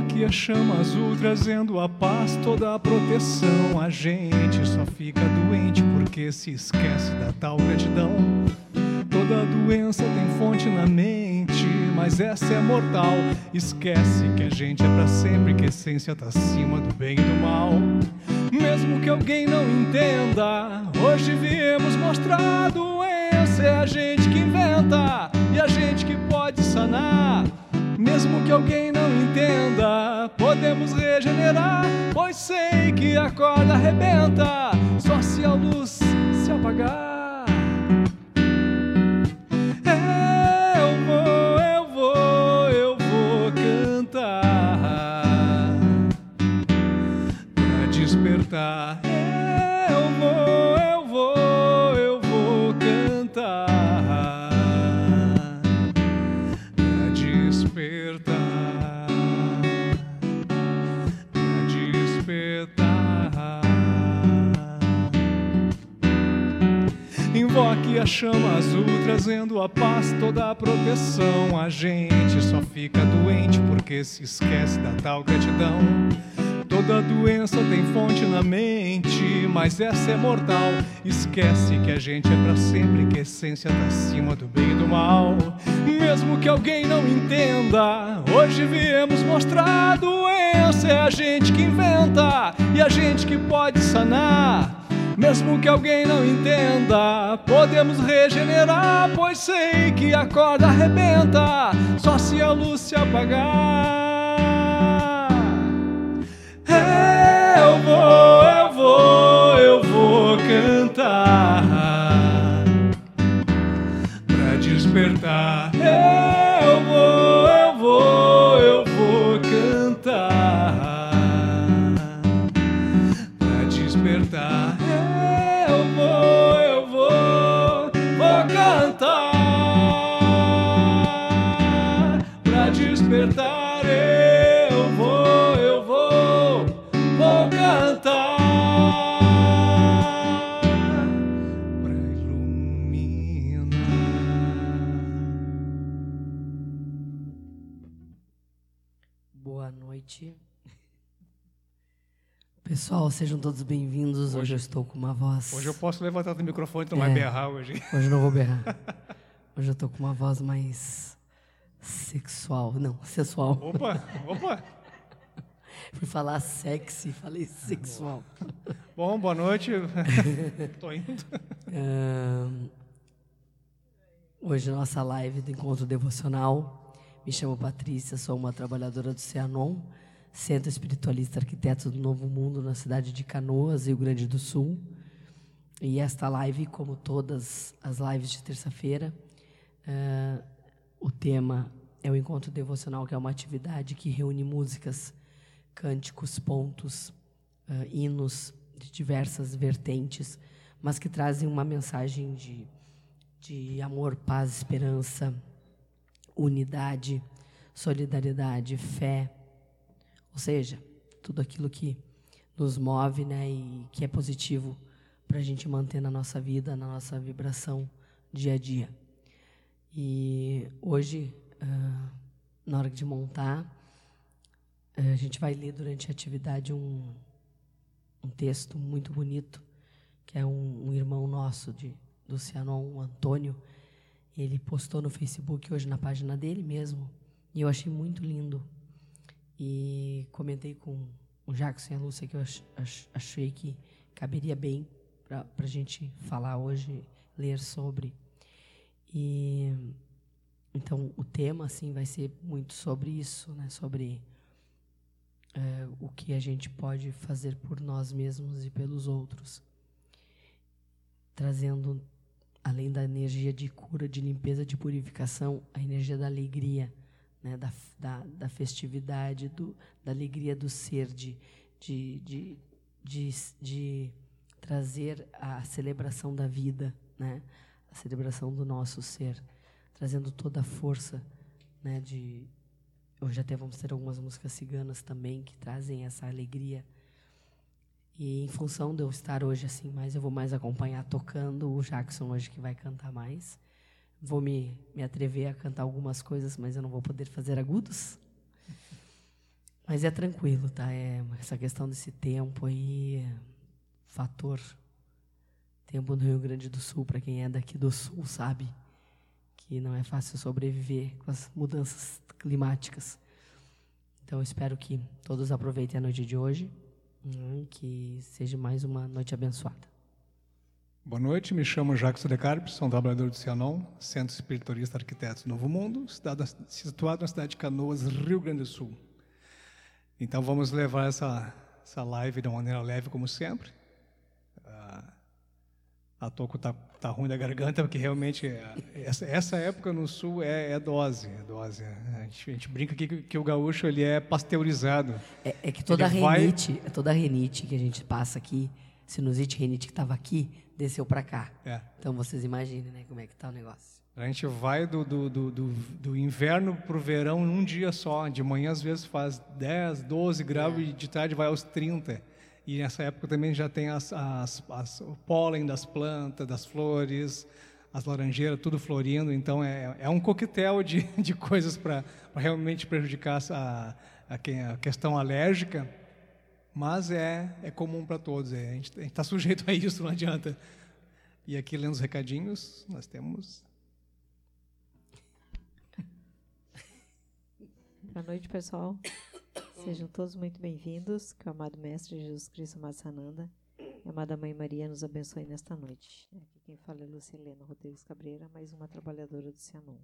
Invoque a chama azul, trazendo a paz, toda a proteção. A gente só fica doente porque se esquece da tal gratidão. Toda doença tem fonte na mente, mas essa é mortal. Esquece que a gente é para sempre, que a essência tá acima do bem e do mal. Mesmo que alguém não entenda, hoje viemos mostrar a doença. É a gente que inventa e a gente que pode sanar. Mesmo que alguém não entenda, podemos regenerar. Pois sei que a corda arrebenta, só se a luz se apagar. A chama azul trazendo a paz, toda a proteção. A gente só fica doente porque se esquece da tal gratidão. Toda doença tem fonte na mente, mas essa é mortal. Esquece que a gente é para sempre, que a essência tá acima do bem e do mal. Mesmo que alguém não entenda, hoje viemos mostrar a doença. É a gente que inventa e a gente que pode sanar. Mesmo que alguém não entenda, podemos regenerar, pois sei que a corda arrebenta, só se a luz se apagar. Eu vou, eu vou, eu vou cantar pra despertar. Eu Pessoal, sejam todos bem-vindos. Hoje, hoje, eu estou com uma voz. Hoje eu posso levantar do microfone e não é, vai berrar hoje. Hoje eu não vou berrar. Hoje eu estou com uma voz mais Sexual, não, sensual. Opa, opa. Fui falar sexy, falei sexual. Bom, boa noite. Tô indo. hoje nossa live do encontro devocional. Me chamo Patrícia, sou uma trabalhadora do Cianon, Centro Espiritualista Arquiteto do Novo Mundo, na cidade de Canoas, Rio Grande do Sul. E esta live, como todas as lives de terça-feira, uh, o tema é o encontro devocional, que é uma atividade que reúne músicas, cânticos, pontos, uh, hinos de diversas vertentes, mas que trazem uma mensagem de, de amor, paz, esperança, unidade, solidariedade, fé. Ou seja, tudo aquilo que nos move né, e que é positivo para a gente manter na nossa vida, na nossa vibração dia a dia. E hoje, uh, na hora de montar, a gente vai ler durante a atividade um, um texto muito bonito, que é um, um irmão nosso de, do Cianon, o Antônio. Ele postou no Facebook hoje na página dele mesmo, e eu achei muito lindo. E comentei com o Jackson e a Lúcia que eu ach, ach, achei que caberia bem para a gente falar hoje, ler sobre. E então o tema assim vai ser muito sobre isso, né? Sobre é, o que a gente pode fazer por nós mesmos e pelos outros, trazendo além da energia de cura, de limpeza, de purificação, a energia da alegria, né? Da, da, da festividade, do, da alegria do ser, de, de, de, de, de trazer a celebração da vida, né? a celebração do nosso ser, trazendo toda a força, né, de hoje até vamos ter algumas músicas ciganas também que trazem essa alegria. E em função de eu estar hoje assim, mais eu vou mais acompanhar tocando o Jackson hoje que vai cantar mais. Vou me, me atrever a cantar algumas coisas, mas eu não vou poder fazer agudos. Mas é tranquilo, tá? É essa questão desse tempo aí, fator tempo no Rio Grande do Sul, para quem é daqui do Sul, sabe que não é fácil sobreviver com as mudanças climáticas. Então, espero que todos aproveitem a noite de hoje, hum, que seja mais uma noite abençoada. Boa noite, me chamo Jacques de Carpes, sou um trabalhador do Cianon, Centro Espiritualista Arquitetos Novo Mundo, situado na cidade de Canoas, Rio Grande do Sul. Então vamos levar essa, essa live de uma maneira leve, como sempre. A toco tá, tá ruim da garganta, porque realmente é, essa, essa época no Sul é, é dose, é dose. A gente, a gente brinca aqui que, que, o gaúcho ele é pasteurizado. É, é que toda a renite, vai... toda a renite que a gente passa aqui, sinusite, renite que estava aqui, desceu para cá. É. Então vocês imaginem, né, como é que tá o negócio. A gente vai do, do, do, do, do inverno para o verão num dia só. De manhã, às vezes, faz 10, 12 graus é. e de tarde vai aos 30. E nessa época também já tem as, as, as, o pólen das plantas, das flores, as laranjeiras, tudo florindo. Então, é, é um coquetel de, de coisas para realmente prejudicar a, a, a questão alérgica mas é, é comum para todos. É, a gente está sujeito a isso, não adianta. E aqui, lendo os recadinhos, nós temos. Boa noite, pessoal. Sejam todos muito bem-vindos. Que o amado Mestre Jesus Cristo Massananda e a amada Mãe Maria nos abençoe nesta noite. Aqui quem fala é Lucilena Rodrigues Cabreira, mais uma trabalhadora do Cianon.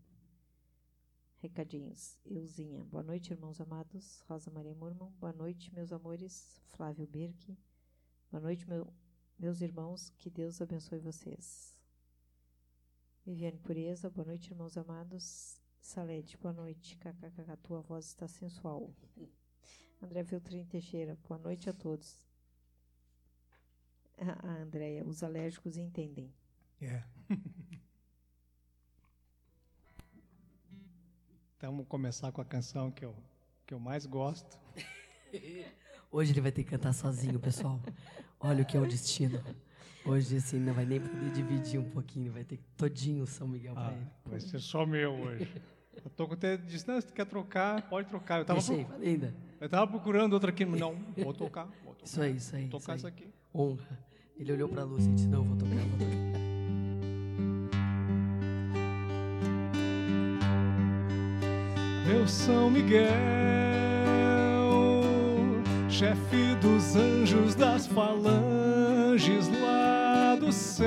Recadinhos. Euzinha. Boa noite, irmãos amados. Rosa Maria Murmão. Boa noite, meus amores. Flávio Birk. Boa noite, meu, meus irmãos. Que Deus abençoe vocês. Viviane Pureza. Boa noite, irmãos amados. Salete. Boa noite. KKK. Tua voz está sensual. André Filtrin Teixeira. Boa noite a todos. A ah, Andréia. Os alérgicos entendem. É. Yeah. Então, vamos começar com a canção que eu, que eu mais gosto. Hoje ele vai ter que cantar sozinho, pessoal. Olha o que é o destino. Hoje, assim, não vai nem poder dividir um pouquinho, vai ter todinho o São Miguel ah, para ele. Vai ser só meu hoje. Eu tô com até disse, não, se quer trocar, pode trocar. Eu tava, Deixei, pro... ainda. eu tava procurando outra aqui, não, vou tocar, vou tocar. Isso aí, isso aí. Vou tocar isso, aqui. Honra. Ele olhou para a luz e disse, não, vou tocar, vou tocar. Meu São Miguel, chefe dos anjos das falanges lá do céu.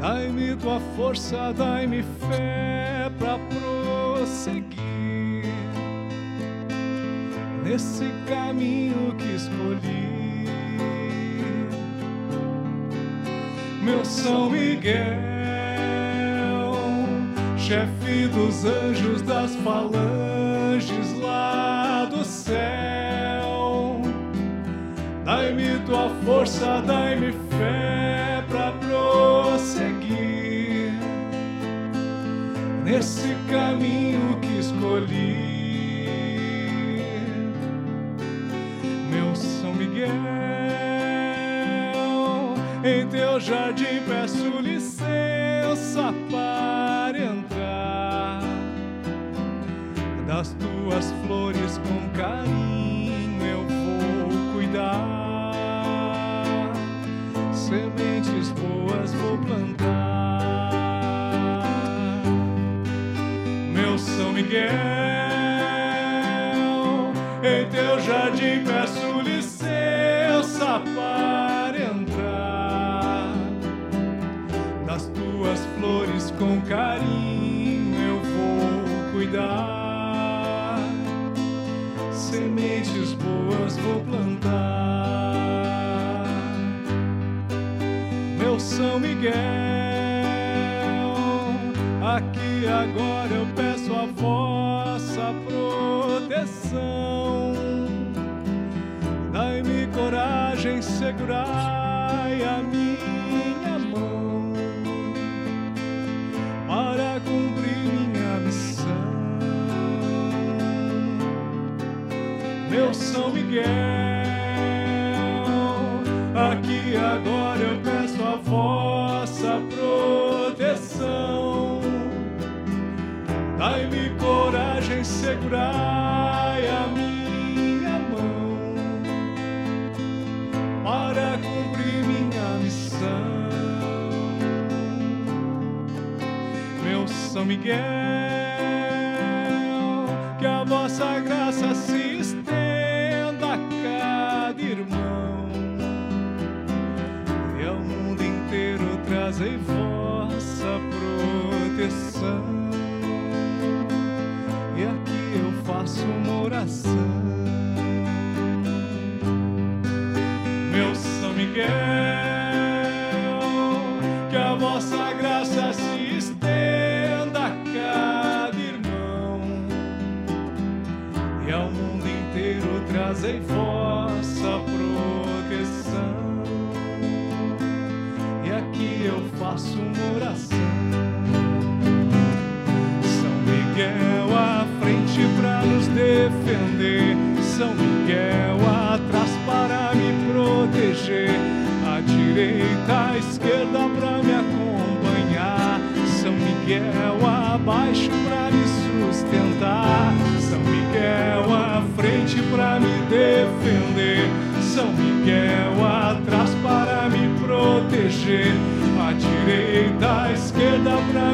Dai-me tua força, dai-me fé pra prosseguir nesse caminho que escolhi. Meu São Miguel chefe dos anjos das falanges lá do céu. Dai-me tua força, dai-me fé para prosseguir nesse caminho que escolhi. Meu São Miguel, em teu jardim das flores com carinho eu vou cuidar, sementes boas vou plantar. Meu São Miguel, em teu jardim peço licença para entrar, das tuas flores com carinho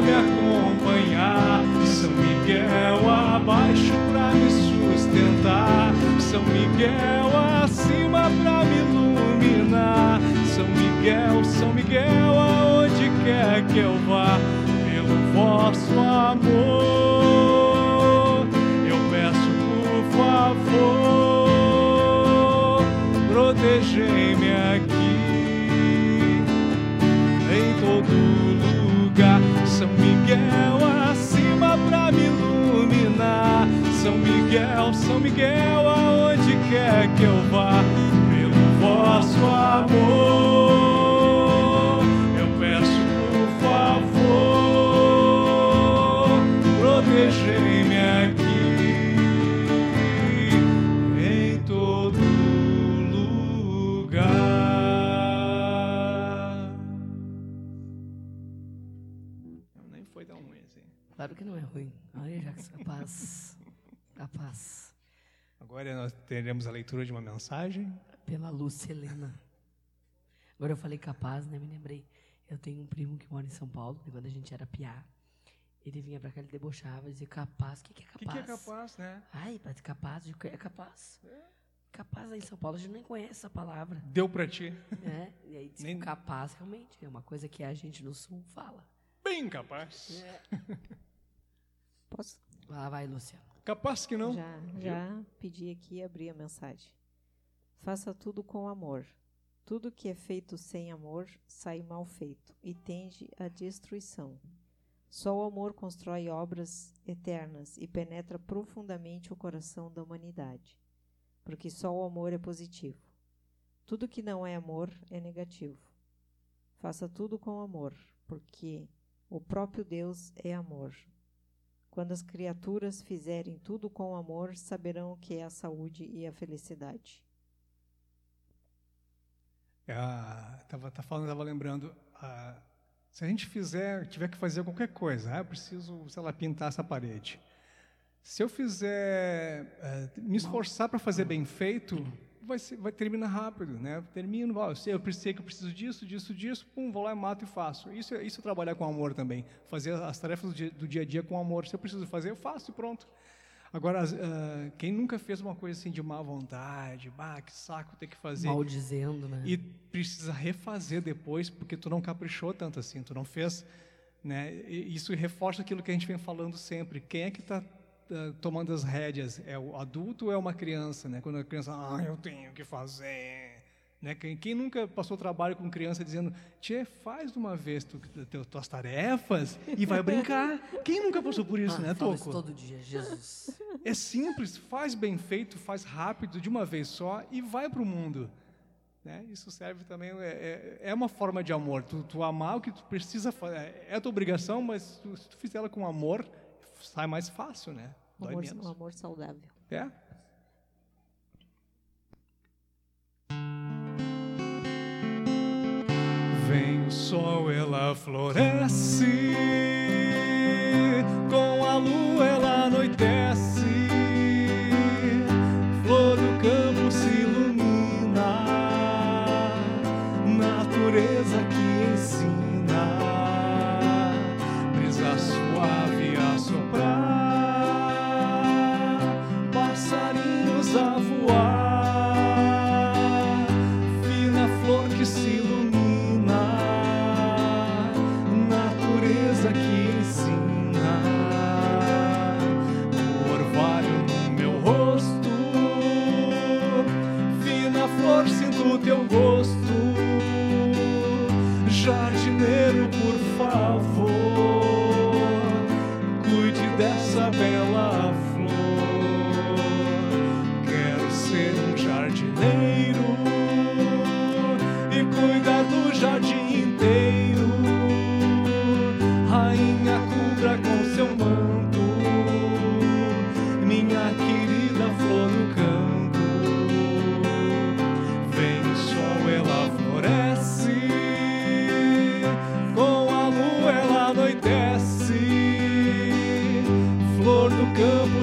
me acompanhar, São Miguel abaixo para me sustentar, São Miguel acima para me iluminar, São Miguel, São Miguel aonde quer que eu vá, pelo vosso amor, Miguel, aonde quer que eu vá, pelo vosso amor, eu peço por favor, protegei-me aqui em todo lugar. Nem foi tão ruim assim. Claro que não é ruim. Olha, Jacques, capaz. Capaz. Agora nós teremos a leitura de uma mensagem. Pela Lúcia Helena. Agora eu falei capaz, né? Me lembrei. Eu tenho um primo que mora em São Paulo, quando a gente era piá, ele vinha pra cá, ele debochava, dizia capaz. O que, que é O capaz? que, que é capaz, né? Ai, mas capaz, de que é capaz. Capaz aí em São Paulo, a gente nem conhece essa palavra. Deu pra ti. né? E aí diz Nem- capaz realmente é uma coisa que a gente no sul fala. Bem capaz. Posso? Lá vai, Lúcia. Capaz que não. Já, já pedi aqui e abri a mensagem. Faça tudo com amor. Tudo que é feito sem amor sai mal feito e tende à destruição. Só o amor constrói obras eternas e penetra profundamente o coração da humanidade, porque só o amor é positivo. Tudo que não é amor é negativo. Faça tudo com amor, porque o próprio Deus é amor. Quando as criaturas fizerem tudo com amor, saberão o que é a saúde e a felicidade. Ah, tava, tá falando, tava lembrando. ah, se a gente fizer, tiver que fazer qualquer coisa, ah, eu preciso, sei lá, pintar essa parede. Se eu fizer, eh, me esforçar para fazer bem feito, vai, ser, vai terminar rápido, né? Termino, ó, eu sei, eu sei que eu preciso disso, disso, disso, pum, vou lá e mato e faço. Isso, é- isso é trabalhar com amor também, fazer as tarefas do dia, do dia a dia com amor. Se eu preciso fazer, eu faço e pronto. Agora, ah, quem nunca fez uma coisa assim de má vontade, bah, que saco ter que fazer, Mal dizendo, né? e precisa refazer depois porque tu não caprichou tanto assim, tu não fez, né? E isso reforça aquilo que a gente vem falando sempre. Quem é que está tomando as rédeas? É o adulto ou é uma criança, né? Quando a criança, ah, eu tenho que fazer, né? Quem, quem nunca passou trabalho com criança dizendo, Tchê, faz de uma vez tu, tu, tuas tarefas e vai brincar. Quem nunca passou por isso, ah, né, isso Toco? todo dia, Jesus. É simples, faz bem feito, faz rápido, de uma vez só e vai para o mundo. Né? Isso serve também, é, é, é uma forma de amor. Tu, tu amar o que tu precisa fazer, é tua obrigação, mas tu, se tu fizer ela com amor, sai mais fácil, né? Dói Amor, menos. um amor saudável. É? Vem o sol, ela floresce, com a lua ela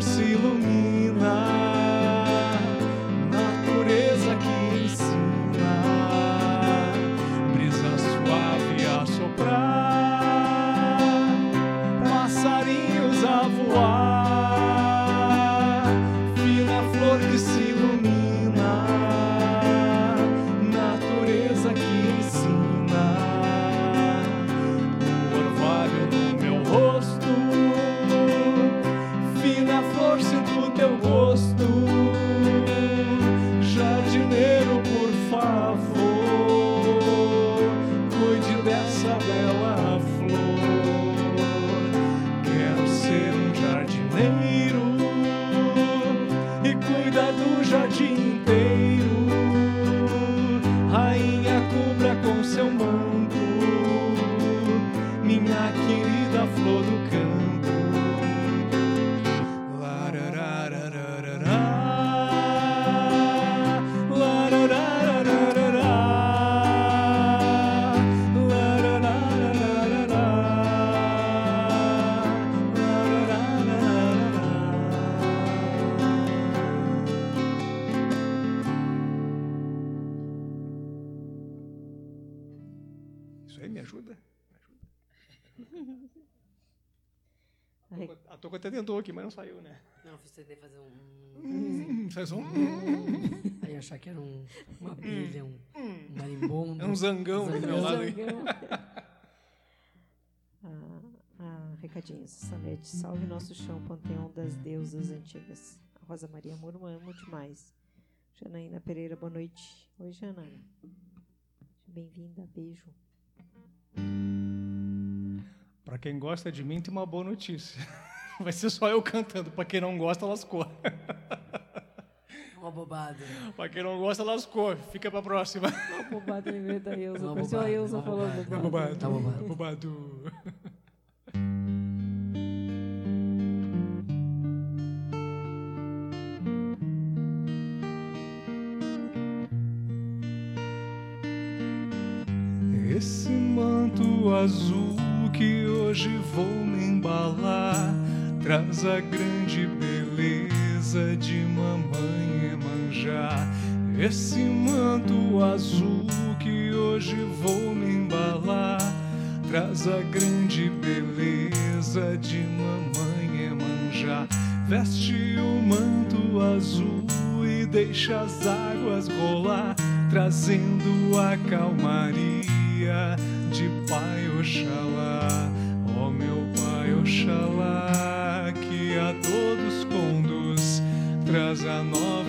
see. Hum, faz um, Aí eu achar que era um, uma abelha, um, um marimbondo. é um zangão do meu Zangão. lado aí. Ah, ah, recadinhos. Salete, salve nosso chão, panteão das deusas antigas. Rosa Maria Murma, amo demais. Janaína Pereira, boa noite. Oi, Jana. Bem-vinda, beijo. Pra quem gosta de mim, tem uma boa notícia. Vai ser só eu cantando. Pra quem não gosta, lascou. Uma bobada. Pra quem não gosta, lascou. Fica pra próxima. Uma bobada em vez da Elza. Uma a bobada, Elza uma falando bobada. bobada. Tá bobado. Bobado. Esse manto azul que hoje vou me embalar traz a grande beleza de mamãe Emanjá. Esse manto azul que hoje vou me embalar traz a grande beleza de mamãe Emanjá. Veste o manto azul e deixa as águas rolar, trazendo a calmaria de Pai Oxalá. Ó meu Pai Oxalá, que a todos conduz, traz a nova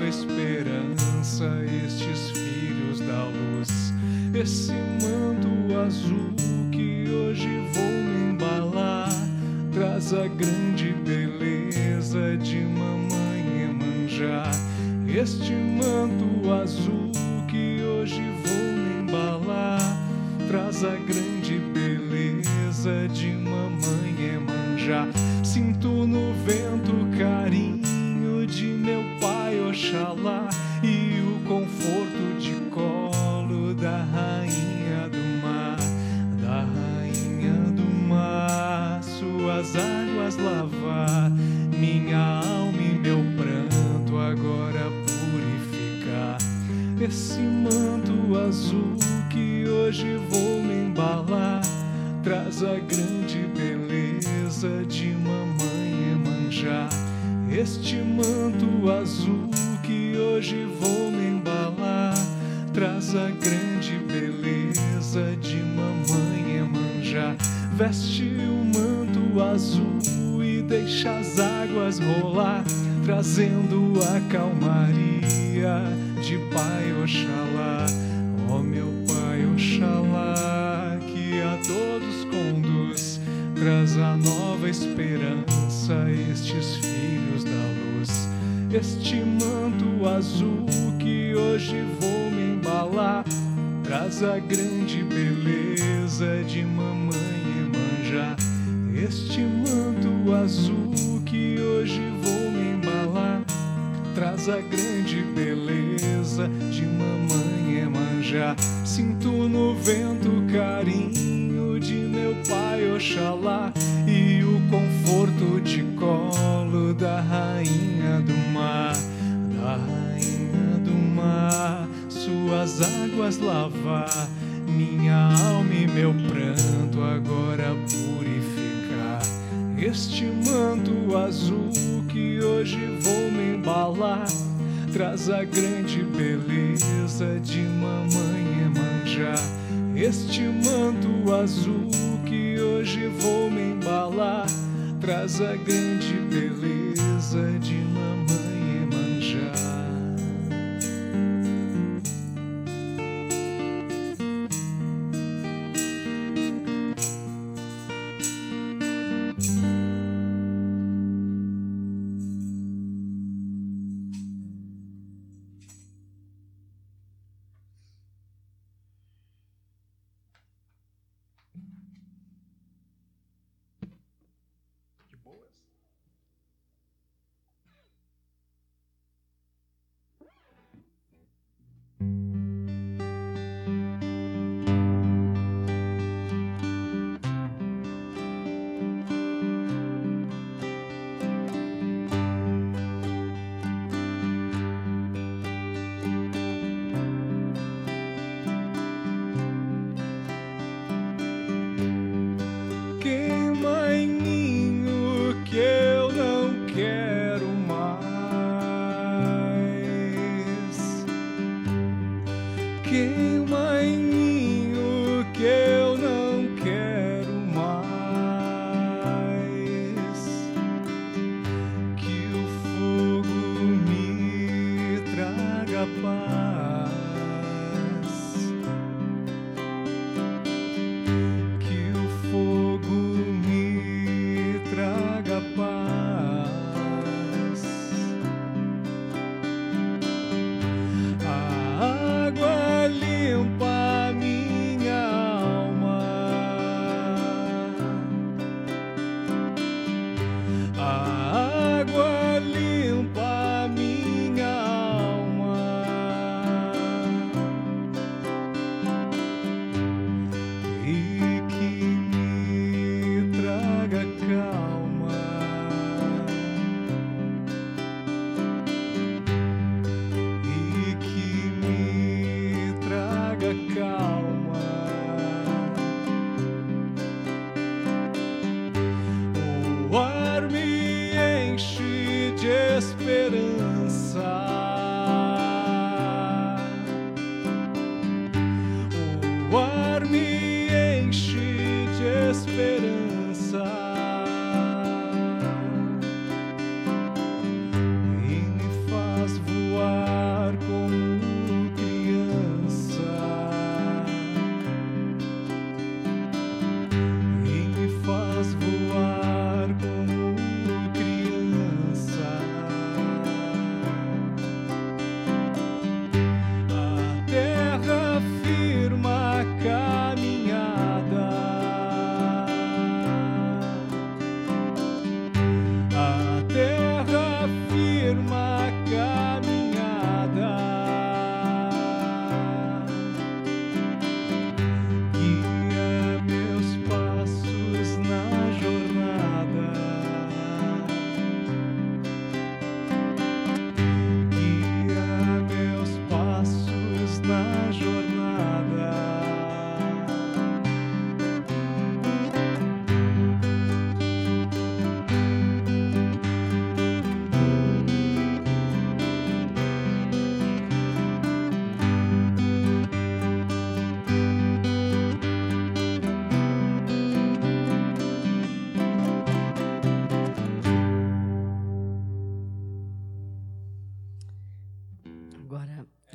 esperança, estes filhos da luz. Esse manto azul que hoje vou me embalar, traz a grande beleza de mamãe Emanjá. Este manto azul que hoje vou me embalar, traz a grande Esse manto azul que hoje vou me embalar traz a grande beleza de mamãe Emanjá. Este manto azul que hoje vou me embalar traz a grande beleza de mamãe Emanjá. Veste o manto azul e deixa as águas rolar, trazendo a calmaria de Pai Oxalá. Ó meu Pai Oxalá, que a todos conduz, traz a nova esperança, estes filhos da luz. Este manto azul que hoje vou me embalar, traz a grande beleza de mamãe Emanjá. Este manto azul que hoje vou me embalar. Traz a grande beleza de mamãe Emanjá. Sinto no vento o carinho de meu pai Oxalá e o conforto de colo da rainha do mar, da rainha do mar. Suas águas lavar minha alma e meu pranto agora purificar. Este manto azul que hoje vou me embalar traz a grande beleza de mamãe Emanjá. Este manto azul que hoje vou me embalar traz a grande beleza de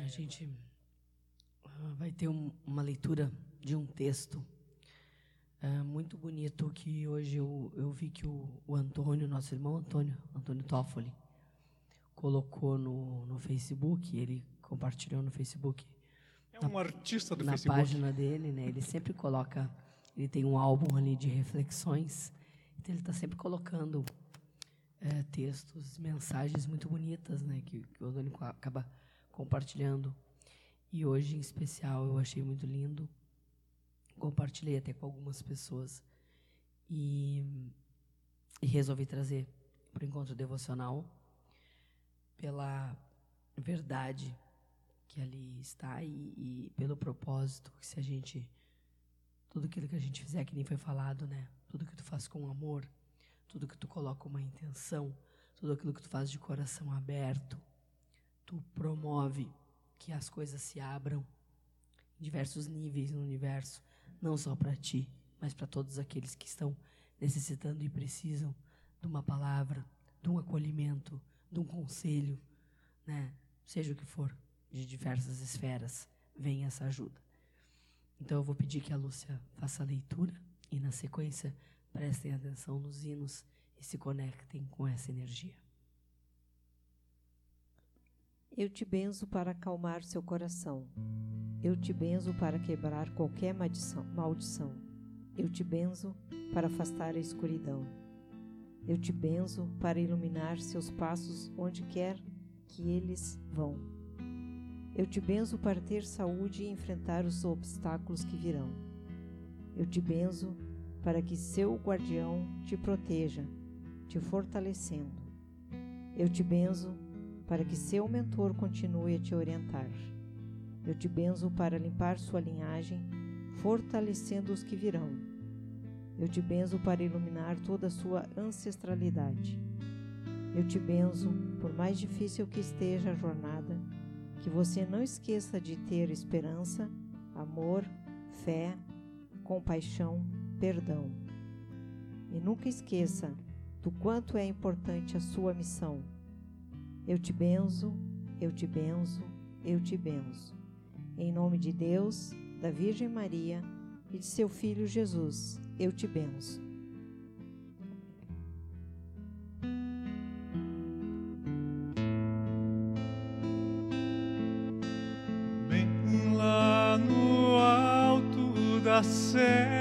a gente ah, vai ter um- uma leitura de um texto ah, muito bonito que hoje eu, eu vi que o, o Antônio, nosso irmão Antônio, Antônio Toffoli, colocou no, no Facebook, ele compartilhou no Facebook, É um artista do na Facebook. página dele, né? Ele sempre coloca, ele tem um álbum ali de reflexões, Então, ele está sempre colocando é, textos, mensagens muito bonitas, né, que, que o Antônio acaba compartilhando. E hoje, em especial, eu achei muito lindo. Compartilhei até com algumas pessoas e, e resolvi trazer para o encontro devocional pela verdade que ali está e, e, pelo propósito que se a gente tudo aquilo que a gente fizer que nem foi falado, né? Tudo que tu faz com amor, tudo que tu coloca uma intenção, tudo aquilo que tu faz de coração aberto, tu promove que as coisas se abram em diversos níveis no universo, não só para ti, mas para todos aqueles que estão necessitando e precisam de uma palavra, de um acolhimento, de um conselho, né? Seja o que for, de diversas esferas, vem essa ajuda. Então eu vou pedir que a Lúcia faça a leitura e na sequência prestem atenção nos hinos e se conectem com essa energia. Eu te benzo para acalmar seu coração. Eu te benzo para quebrar qualquer maldição. Eu te benzo para afastar a escuridão. Eu te benzo para iluminar seus passos onde quer que eles vão. Eu te benzo para ter saúde e enfrentar os obstáculos que virão. Eu te benzo para que seu guardião te proteja, te fortalecendo. Eu te benzo para que seu mentor continue a te orientar. Eu te benzo para limpar sua linhagem, fortalecendo os que virão. Eu te benzo para iluminar toda a sua ancestralidade. Eu te benzo, por mais difícil que esteja a jornada, que você não esqueça de ter esperança, amor, fé, compaixão, perdão. E nunca esqueça do quanto é importante a sua missão. Eu te benzo, eu te benzo, eu te benzo. Em nome de Deus, da Virgem Maria e de seu Filho Jesus eu te benzo. Bem lá no alto da serra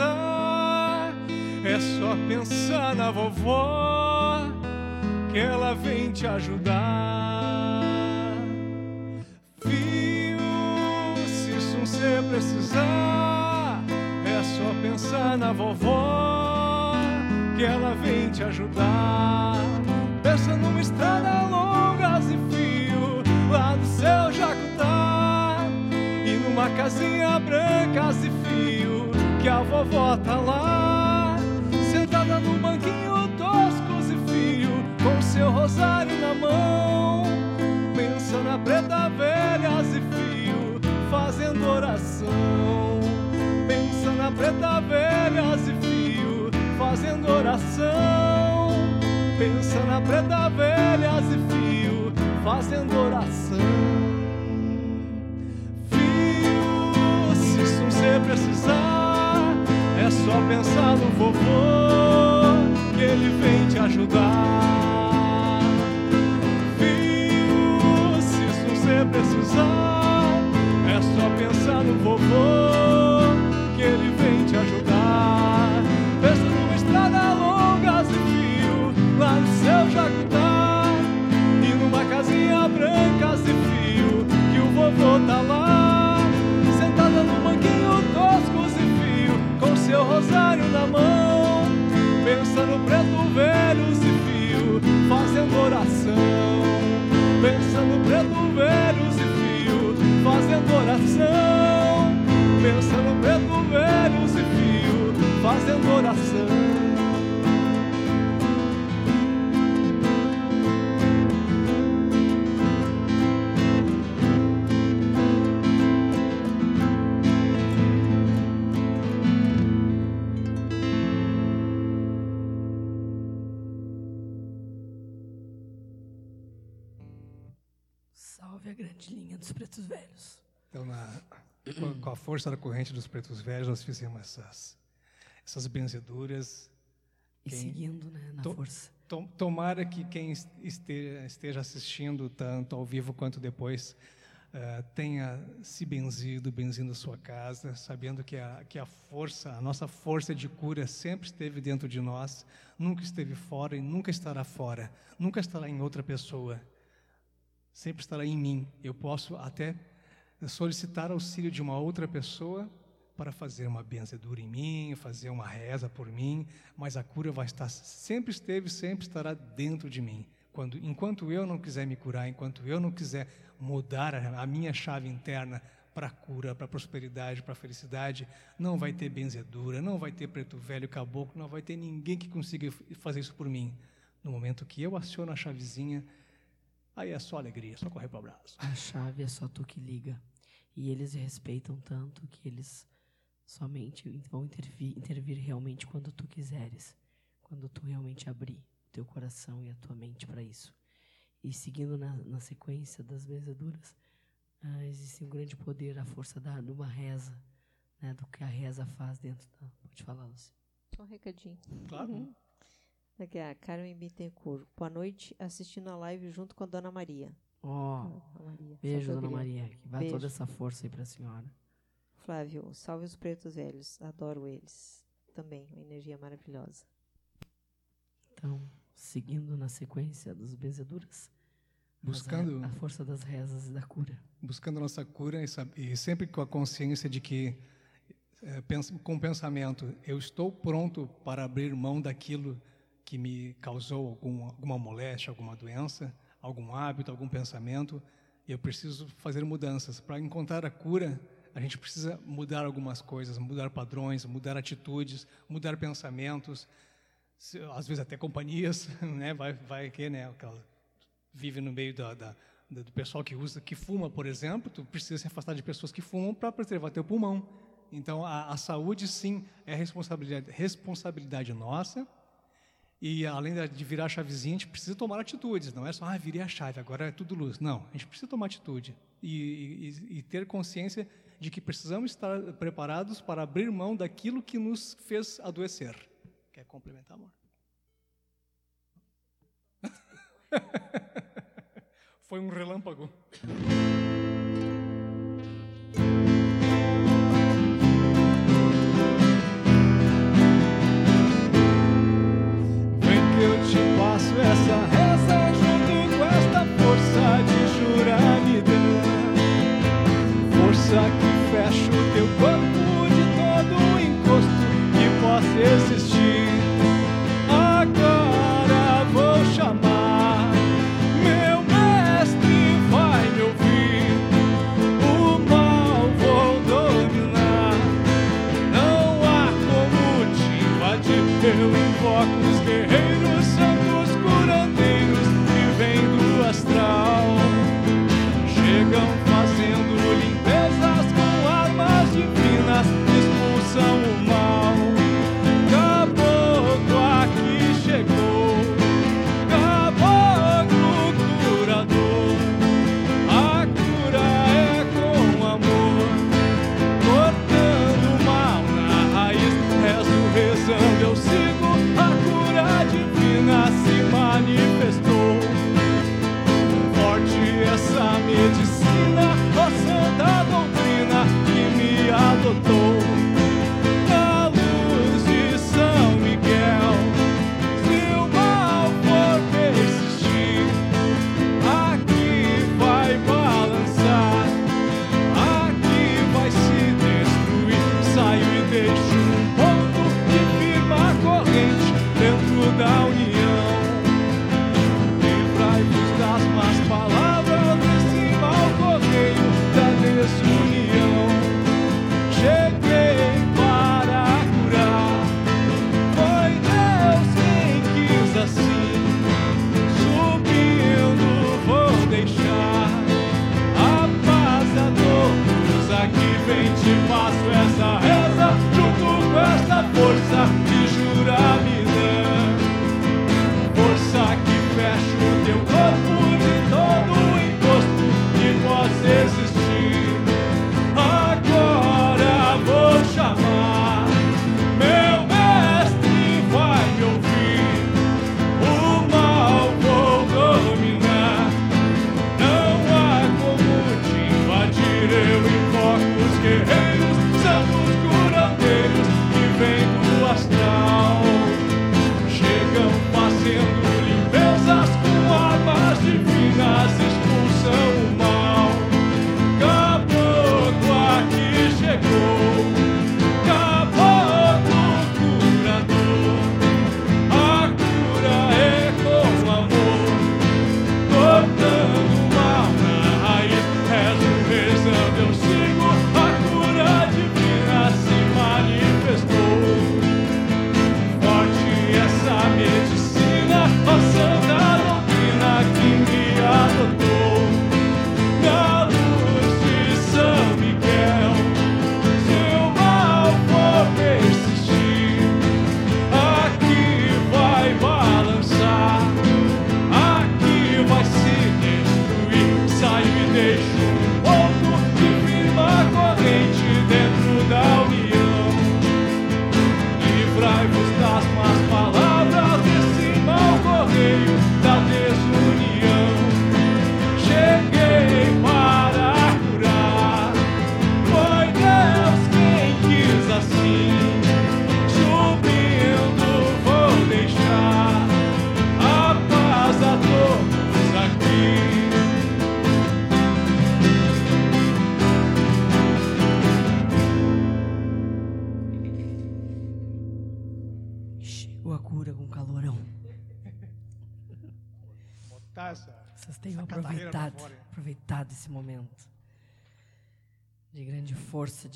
precisar, é só pensar na vovó fazendo fio fazendo oração Salve a grande linha dos pretos velhos. Então, na, com a força da corrente dos pretos velhos, nós fizemos essas, essas benzeduras. E Quem- seguindo né, na To- força. Tom- Tomara que quem es- esteja, esteja assistindo, tanto ao vivo quanto depois, eh, tenha se benzido, benzindo a sua casa, sabendo que a, que a força, a nossa força de cura sempre esteve dentro de nós, nunca esteve fora e nunca estará fora, nunca estará em outra pessoa, sempre estará em mim. Eu posso até solicitar auxílio de uma outra pessoa para fazer uma benzedura em mim, fazer uma reza por mim, mas a cura vai estar sempre esteve, sempre estará dentro de mim. Quando enquanto eu não quiser me curar, enquanto eu não quiser mudar a, minha chave interna para a cura, para a prosperidade, para a felicidade, não vai ter benzedura, não vai ter preto velho, caboclo, não vai ter ninguém que consiga fazer isso por mim. No momento que eu aciono a chavezinha, aí é só alegria, é só correr para o abraço. A chave é só tu que liga. E eles respeitam tanto que eles somente vão intervir, intervir realmente quando tu quiseres. Quando tu realmente abrir teu coração e a tua mente para isso. E seguindo na, na sequência das benzeduras, ah, existe um grande poder, a força da, de uma reza, né, do que a reza faz dentro da. Pode falar. Só um recadinho. Claro. Aqui é a Carmen Bittencourt. Boa noite, assistindo a live junto com a Dona Maria. Ó, A Maria. beijo, Dona. Maria. Que vai Beijo. toda essa força aí para a senhora. Flávio, salve os pretos velhos. Adoro eles. Também, uma energia maravilhosa. Então, seguindo na sequência dos benzeduras, as Buscando- a força das rezas e da cura. buscando a nossa cura e, e sempre com a consciência de que, pens- com o pensamento, eu estou pronto para abrir mão daquilo que me causou algum, alguma moléstia, alguma doença, algum hábito, algum pensamento, e eu preciso fazer mudanças. Para encontrar a cura, a gente precisa mudar algumas coisas, mudar padrões, mudar atitudes, mudar pensamentos, às vezes até companhias, né? Vai, vai que, né? Aquela, vive no meio da, da- do pessoal que usa, que fuma, por exemplo, tu precisa se afastar de pessoas que fumam para preservar teu pulmão. Então, a, a saúde, sim, é responsabilidade, responsabilidade nossa. E além de virar a chavezinha, a gente precisa tomar atitudes. Não é só, ah, virei a chave, agora é tudo luz. Não, a gente precisa tomar atitude e, e- e ter consciência de que precisamos estar preparados para abrir mão daquilo que nos fez adoecer. Quer complementar, amor? Foi um relâmpago. Vem que eu te passo essa reza junto com esta força de jurar me dar Força que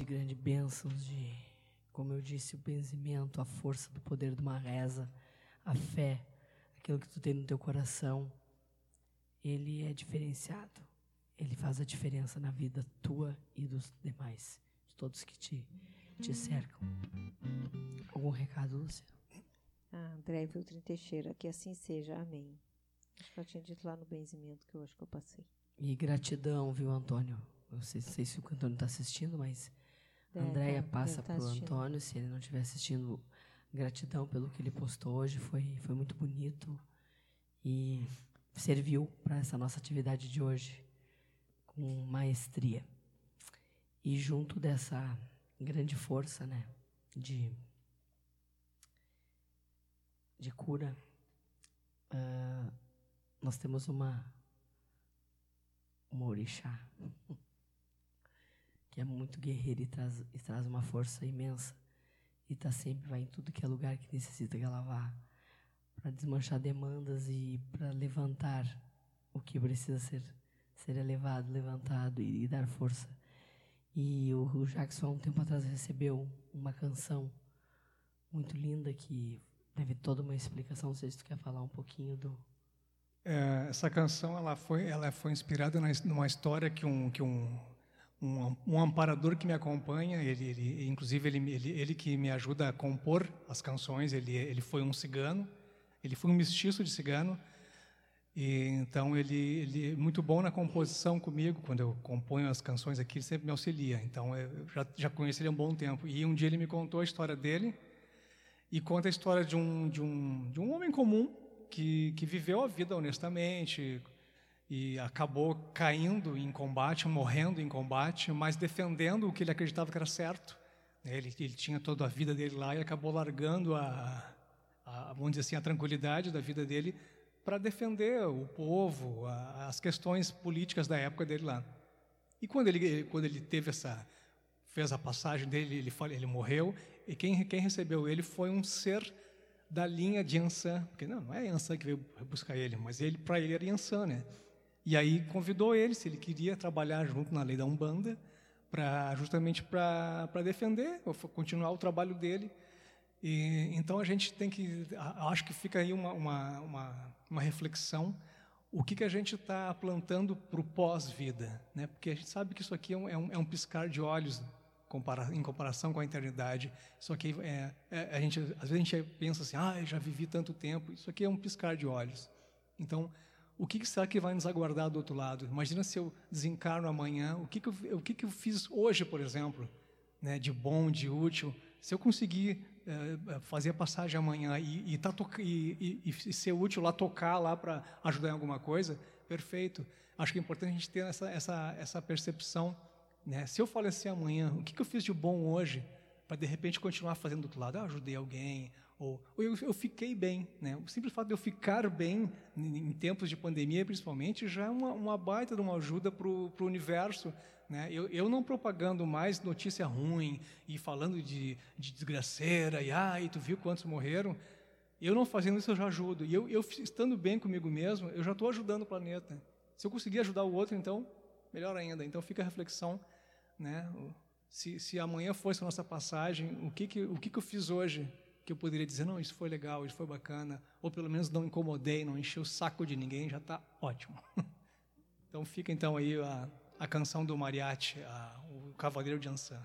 grandes bênçãos, de, como eu disse, o benzimento, a força do poder de uma reza, a fé, aquilo que tu tem no teu coração, ele é diferenciado. Ele faz a diferença na vida tua e dos demais, de todos que te, te cercam. Algum recado, Lúcia? Ah, André Viltrin Teixeira, que assim seja, amém. Acho que eu tinha dito lá no benzimento que eu acho que eu passei. E gratidão, viu, Antônio? Não sei, sei se o Antônio está assistindo, mas a Andréia tá, passa tá para o Antônio, se ele não estiver assistindo, gratidão pelo que ele postou hoje, foi, foi muito bonito e serviu para essa nossa atividade de hoje com maestria. E junto dessa grande força né, de, de cura, uh, nós temos uma, uma orixá. Que é muito guerreiro e traz, e traz uma força imensa. E tá sempre, vai em tudo que é lugar que necessita que ela vá. Para desmanchar demandas e para levantar o que precisa ser, ser elevado, levantado e, e dar força. E o, o Jackson, há um tempo atrás, recebeu uma canção muito linda que teve toda uma explicação. Não sei se tu quer falar um pouquinho do. É, essa canção ela foi, ela foi inspirada na, numa história que um, que um um, um, amparador que me acompanha, ele, ele inclusive ele, ele, ele, que me ajuda a compor as canções, ele, ele foi um cigano, ele foi um mestiço de cigano, e então ele, ele é muito bom na composição comigo, quando eu componho as canções aqui, ele sempre me auxilia, então eu já, já conheci ele há um bom tempo, e um dia ele me contou a história dele, e conta a história de um, de um, de um homem comum, que, que viveu a vida honestamente, e acabou caindo em combate, morrendo em combate, mas defendendo o que ele acreditava que era certo. Ele, ele tinha toda a vida dele lá e acabou largando a, a vamos dizer assim, a tranquilidade da vida dele para defender o povo, a, as questões políticas da época dele lá. E quando ele, quando ele teve essa, fez a passagem dele, ele, ele morreu, e quem, quem recebeu ele foi um ser da linha de Ansan, porque não, não é Ansan que veio buscar ele, mas ele para ele era Ansan, né? E aí convidou ele, se ele queria trabalhar junto na lei da Umbanda, para justamente para defender, continuar o trabalho dele. E, então a gente tem que, acho que fica aí uma, uma, uma, uma reflexão, o que, que a gente está plantando para o pós-vida, né? Porque a gente sabe que isso aqui é um, é um, é um piscar de olhos em comparação com a eternidade. Isso aqui é, é, a gente, às vezes a gente pensa assim, ah, eu já vivi tanto tempo. Isso aqui é um piscar de olhos. Então o que será que vai nos aguardar do outro lado? Imagina se eu desencarno amanhã, o que, que, eu, o que, que eu fiz hoje, por exemplo, né, de bom, de útil? Se eu conseguir é, fazer a passagem amanhã e, e, tá e, e, ser útil lá, tocar lá para ajudar em alguma coisa, perfeito. Acho que é importante a gente ter essa, essa, essa percepção. Né? Se eu falecer amanhã, o que, que eu fiz de bom hoje para de repente continuar fazendo do outro lado? Ah, ajudei alguém, ou, ou eu, eu, fiquei bem. Né? O simples fato de eu ficar bem, em, em tempos de pandemia principalmente, já é uma, uma baita de uma ajuda para o universo. Né? Eu, eu, não propagando mais notícia ruim e falando de, de desgraceira, e e tu viu quantos morreram. Eu não fazendo isso, eu já ajudo. E eu, eu estando bem comigo mesmo, eu já estou ajudando o planeta. Se eu conseguir ajudar o outro, então, melhor ainda. Então fica a reflexão. Né? Se, se amanhã fosse a nossa passagem, o que, que, o que, que eu fiz hoje que eu poderia dizer, não, isso foi legal, isso foi bacana, ou pelo menos não incomodei, não enchi o saco de ninguém, já está ótimo. Então fica então aí a, a canção do Mariachi, a, o Cavaleiro de Ansan.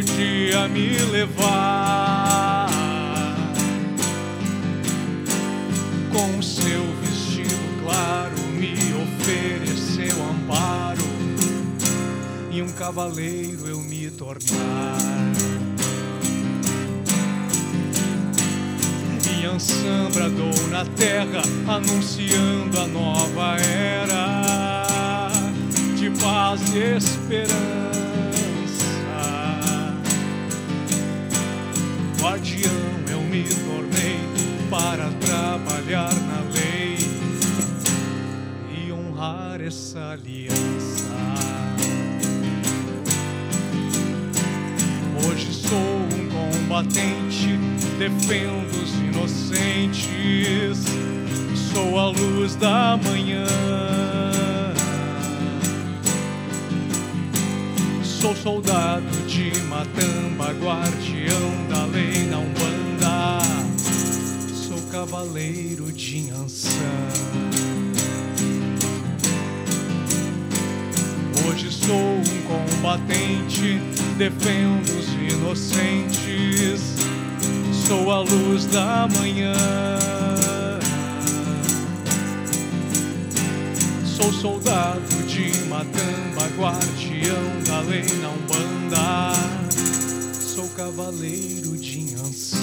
Podia me levar com seu vestido claro me ofereceu amparo e um cavaleiro eu me tornar. E Ansan bradou na terra, anunciando a nova era de paz e esperança. Guardião eu me tornei para trabalhar na lei e honrar essa aliança. Hoje sou um combatente, defendo os inocentes, sou a luz da manhã. Sou soldado de Matamba, guardião da lei na Umbanda, sou cavaleiro de Ansan. Hoje sou um combatente, defendo os inocentes, sou a luz da manhã. Sou soldado de Matamba, guardião além lei na Umbanda. Sou cavaleiro de Nhançã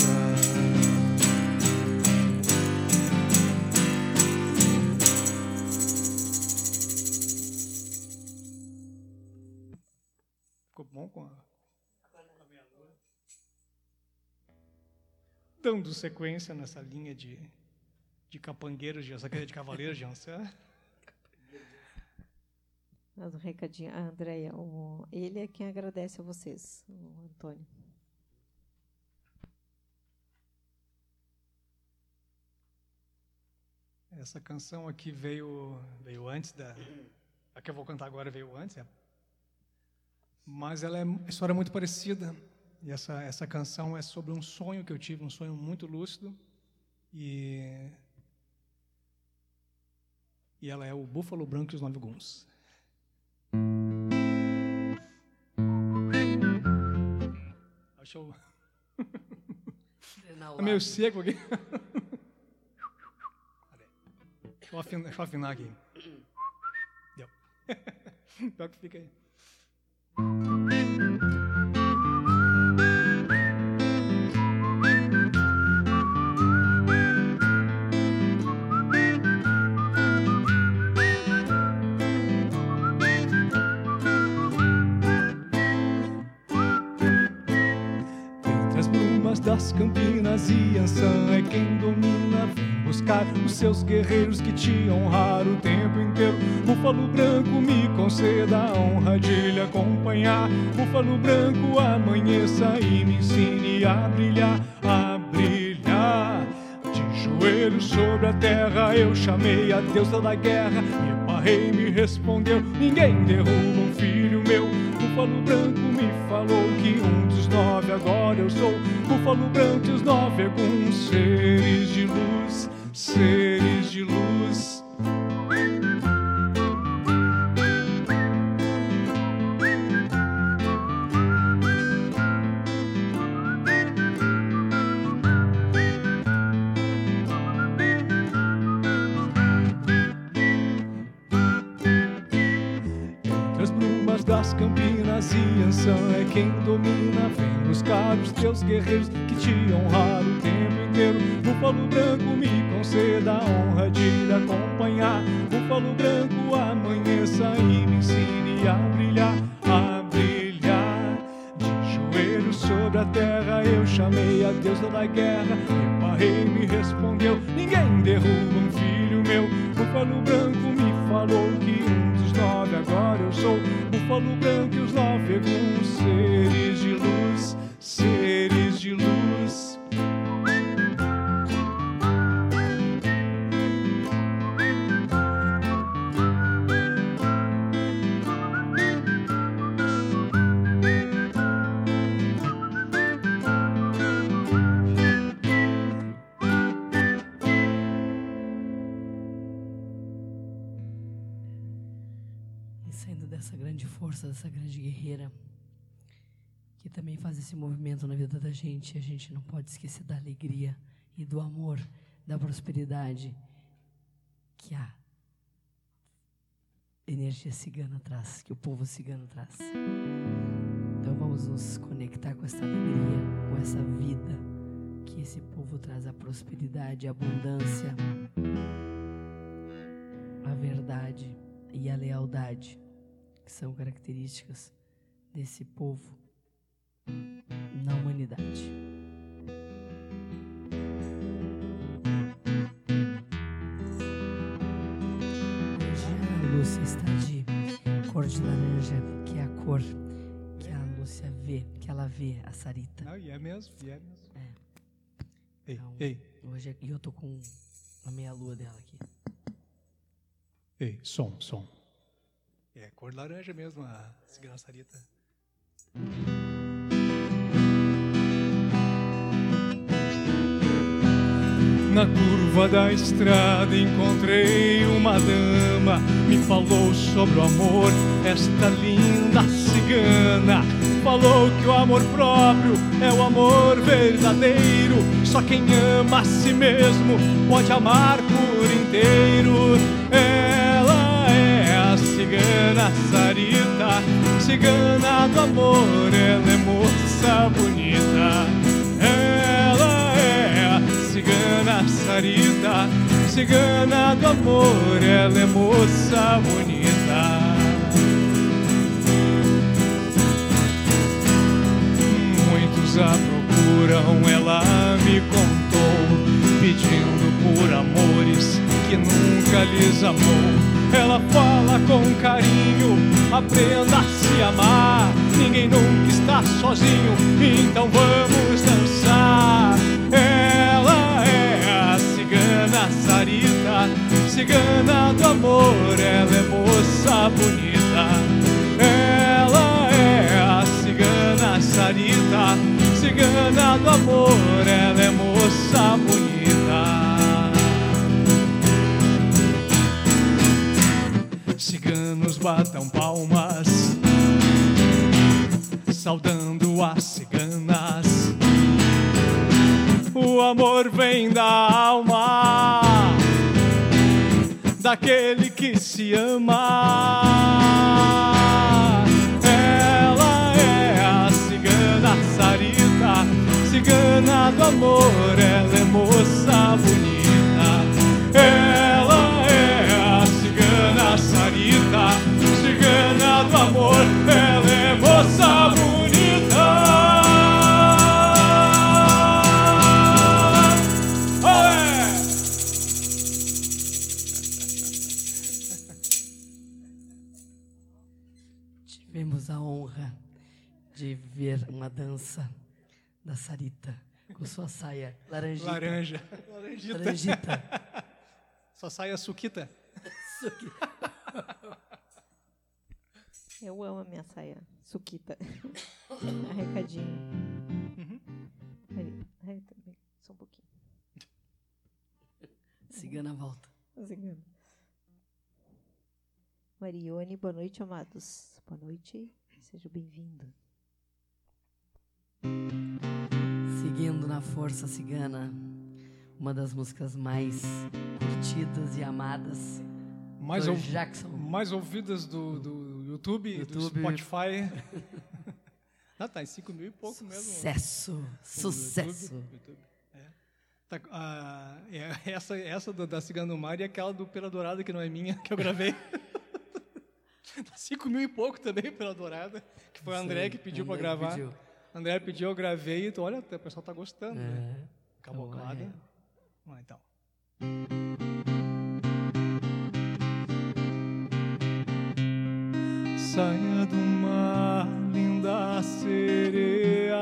Ficou bom com a... Dando sequência nessa linha de, de capangueiros de Ançã, de cavaleiros de Ançã. Um recadinho. A Andréia, ele é quem agradece a vocês, o Antônio. Essa canção aqui veio, veio antes da. A que eu vou cantar agora veio antes, é. Mas ela é uma história muito parecida. E essa, essa canção é sobre um sonho que eu tive, um sonho muito lúcido. E, e ela é o Búfalo Branco e os Nove Guns. Acho eu... É meio seco aqui. Deixa eu afinar, deixa eu afinar aqui. Deu. Pior que fica aí. Campinas e é quem domina. Vem buscar os seus guerreiros que te honraram o tempo inteiro. Búfalo branco, me conceda a honra de lhe acompanhar. Búfalo branco, amanheça e me ensine a brilhar, a brilhar. De joelhos sobre a terra, eu chamei a deusa da guerra. E Rei me respondeu: Ninguém derruba um filho meu. Búfalo branco me falou que um dos nove agora eu sou. Búfalo branco e os nove alguns seres de luz, seres de luz. Os guerreiros que te honraram o tempo inteiro. Búfalo branco, me conceda a honra de lhe acompanhar. Búfalo branco, amanheça e me ensine a brilhar, a brilhar. De joelhos sobre a terra, eu chamei a deusa da guerra. Dessa grande guerreira que também faz esse movimento na vida da gente. A gente não pode esquecer da alegria e do amor, da prosperidade que a energia cigana traz, que o povo cigano traz. Então vamos nos conectar com essa alegria, com essa vida que esse povo traz a prosperidade, a abundância, a verdade e a lealdade que são características desse povo na humanidade. Hoje a Lúcia está de cor de laranja, que é a cor que a Lúcia vê, que ela vê a Sarita. Não, e é mesmo, e é mesmo. É. Ei, então, ei. Hoje é, eu tô com a meia lua dela aqui. Ei, som, som. É cor laranja mesmo a cigarraçarita. Na curva da estrada encontrei uma dama, me falou sobre o amor, esta linda cigana. Falou que o amor próprio é o amor verdadeiro, só quem ama a si mesmo pode amar por inteiro. Ela cigana sarita, cigana do amor, ela é moça bonita. Ela é cigana sarita, cigana do amor, ela é moça bonita. Muitos a procuram, ela me contou, pedindo por amores que nunca lhes amou. Ela com carinho, aprenda a se amar. Ninguém nunca está sozinho, então vamos dançar. Ela é a cigana Sarita, cigana do amor, ela é moça bonita. Da alma daquele que se ama. Ela é a cigana Sarita, cigana do amor, ela é moça bonita. Ela ver uma dança da Sarita com sua saia laranjita. Laranja. Laranjita. Laranjita. Só sai a suquita. Aqui. Eu amo a minha saia. Suquita. Arrecadinho. Ai, também. Só um pouquinho. Cigana volta. Zingando. Marione, boa noite, amados. Boa noite. Seja bem-vindo. Seguindo na Força Cigana, uma das músicas mais curtidas e amadas. Mais, do Jackson. mais ouvidas do, do YouTube, YouTube. do Spotify. ah, tá em 5 mil e pouco mesmo. Sucesso. No Sucesso. YouTube, YouTube. É. Tá, ah, é, essa essa do- da Cigana do Mar e aquela do Pela Dourada, que não é minha, que eu gravei. 5 mil e pouco também, Pela Dourada, que foi o André que pediu para gravar. pediu. André pediu, eu gravei, e então, olha, o pessoal tá gostando, né? É. Caboclada. Então, Vamos lá, então. Saia do mar, linda sereia.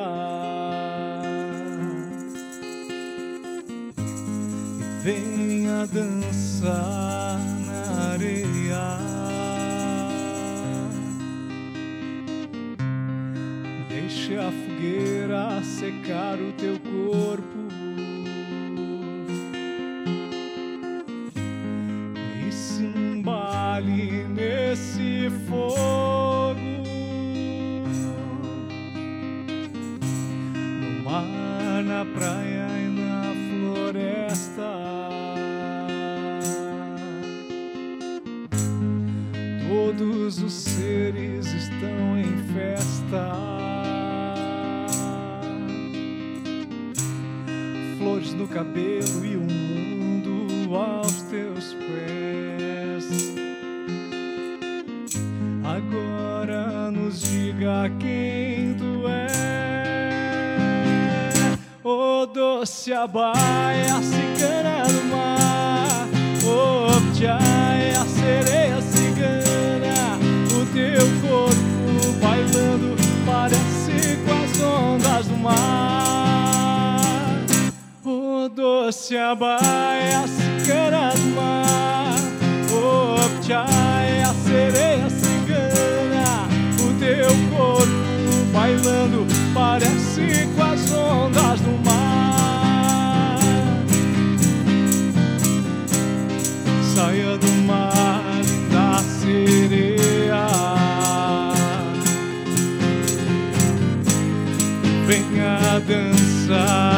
E venha dançar secar o teu corpo. E se embale nesse fogo. No mar, na praia e na floresta. Todos os seres estão cabelo e o mundo aos teus pés. Agora nos diga quem tu é. O doce abaia, cigana do mar. O pjai, O doce abaia, a cigana do mar. O pjai, a sereia cigana. O teu corpo bailando parece com as ondas do mar. Saia do mar da sereia. Venha dançar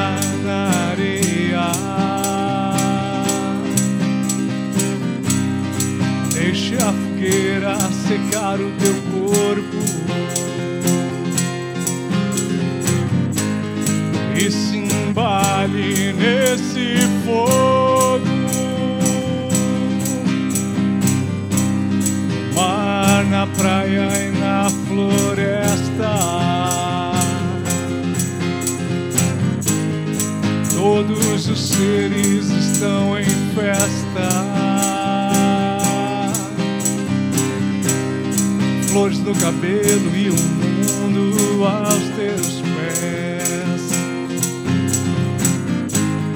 o teu corpo. E se embale nesse fogo. Mar na praia e na floresta. Todos os seres estão em festa. Flores no cabelo e o mundo aos teus pés.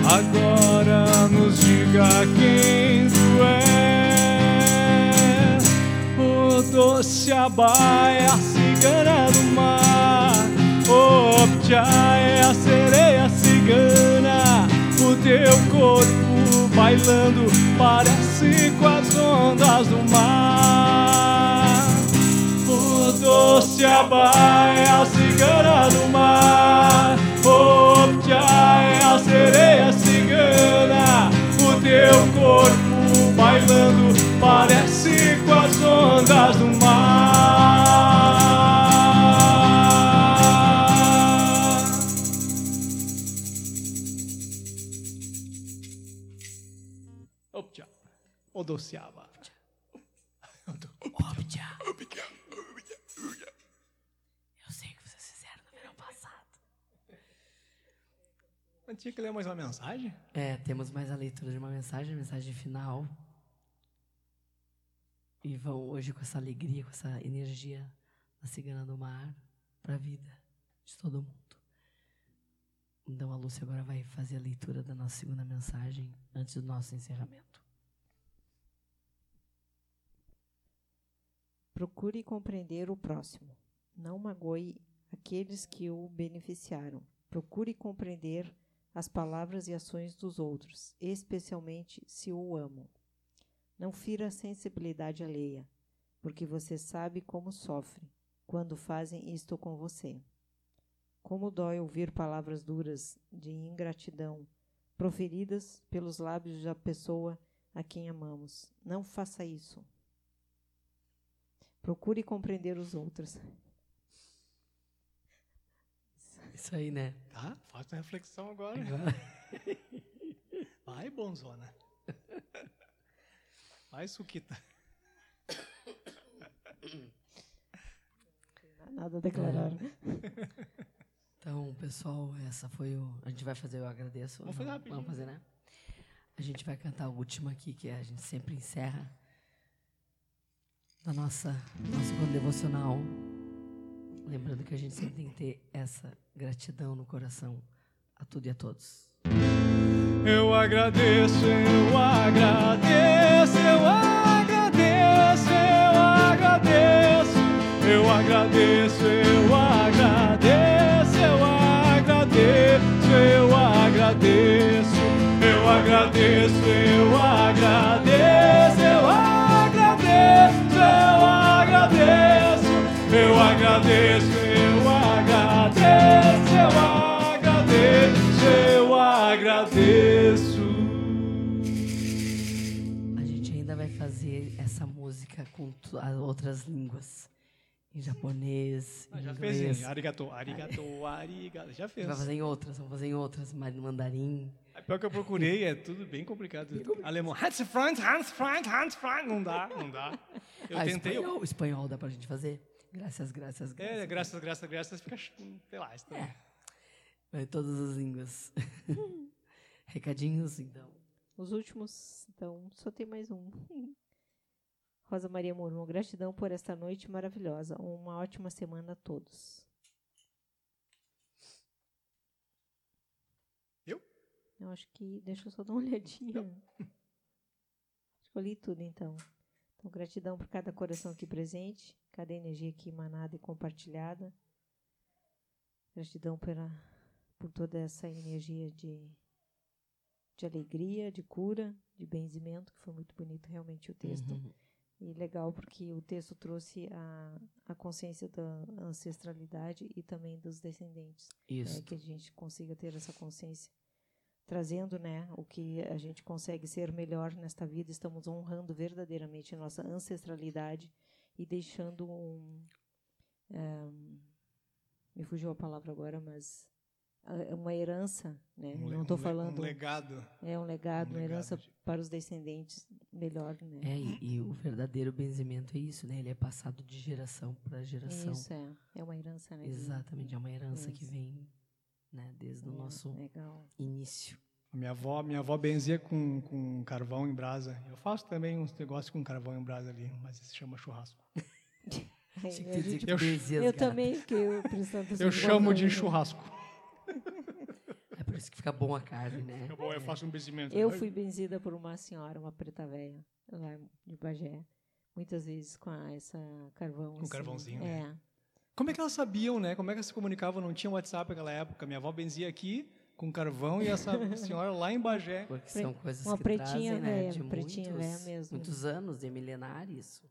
Agora nos diga quem tu és. O doce abaia, a cigana do mar. O pjá é a sereia cigana. O teu corpo bailando parece com as ondas do mar. O doce abaia, a cigana do mar. O é a sereia cigana. O teu corpo bailando parece com as ondas do mar. Opja. Odociava. Obja. Eu sei o que vocês fizeram no verão passado. Mas tinha que ler mais uma mensagem? É, temos mais a leitura de uma mensagem, a mensagem final. E vão hoje com essa alegria, com essa energia da cigana do mar para a vida de todo mundo. Então a Lúcia agora vai fazer a leitura da nossa segunda mensagem antes do nosso encerramento. Procure compreender o próximo. Não magoe aqueles que o beneficiaram. Procure compreender as palavras e ações dos outros, especialmente se o amam. Não fira a sensibilidade alheia, porque você sabe como sofre quando fazem isto com você. Como dói ouvir palavras duras de ingratidão proferidas pelos lábios da pessoa a quem amamos. Não faça isso. Procure compreender os outros. Isso aí, né? Tá, faça a reflexão agora. Vai, bonzona. Vai, Suquita. Nada a declarar. Então, pessoal, essa foi o. A gente vai fazer, eu agradeço. Vamos fazer rapidinho. Vamos fazer, né? A gente vai cantar a última aqui, que a gente sempre encerra. Da nossa, nosso devocional. Lembrando que a gente sempre tem que ter essa gratidão no coração a tudo e a todos. Eu agradeço, eu agradeço, eu agradeço, eu agradeço, eu agradeço, eu agradeço, eu agradeço, eu agradeço, eu agradeço, eu agradeço, agradeço, eu agradeço, eu agradeço, eu agradeço. A gente ainda vai fazer essa música com outras línguas. Em japonês, Ah, em já fez inglês. em arigato, arigato, arigato. Já fez. Vai fazer em outras, vamos fazer em outras, mandarim. É pior que eu procurei, é tudo bem complicado. Alemão. Hans Freund, Hans Freund, Hans Freund. Não dá, não dá. Eu ah, tentei. eu- espanhol, espanhol dá pra gente fazer? Graças, graças, graças. É, graças, graças, graças, fica, sei lá, isso também. Vai todas as línguas. Recadinhos, então. Os últimos, então, só tem mais um. Rosa Maria Murmão, gratidão por esta noite maravilhosa. Uma ótima semana a todos. Eu? Eu acho que. Deixa eu só dar uma olhadinha. Acho que eu li tudo, então. Então, gratidão por cada coração aqui presente, cada energia aqui emanada e compartilhada. Gratidão pela, por toda essa energia de, de alegria, de cura, de benzimento, que foi muito bonito realmente o texto. Uhum. E legal porque o texto trouxe a, a consciência da ancestralidade e também dos descendentes. Isso. É, que a gente consiga ter essa consciência. Trazendo né, o que a gente consegue ser melhor nesta vida, estamos honrando verdadeiramente a nossa ancestralidade e deixando um. eh, me fugiu a palavra agora, mas ah, uma herança, né? Um Não estou um falando. Um legado. é um legado, um uma legado herança de- para os descendentes melhor, né? É, e, e o verdadeiro benzimento é isso, né? Ele é passado de geração para geração. Isso é, é uma herança, né? Exatamente, é uma herança que vem né? Desde o É, nosso Legal. início. A Minha avó, minha avó benzia com, com carvão em brasa. Eu faço também uns negócios com carvão em brasa ali, mas se chama churrasco. É, eu- benzia as eu também fiquei prestando. Eu chamo de Igual- churrasco. É por isso que fica bom a carne, né? Eu faço um benzimento. Eu fui benzida por uma senhora, uma preta velha, lá de Bagé. Muitas vezes com a- essa carvão. Com assim. carvãozinho, É. né? Como é que elas sabiam, né? Como é que elas se comunicavam? Não tinha WhatsApp naquela época. Minha avó benzia aqui com carvão e essa senhora lá em Bagé. Porque são coisas uma que pretinha trazem, né, velha, de pretinha muitos, mesmo. muitos anos, de milenar isso.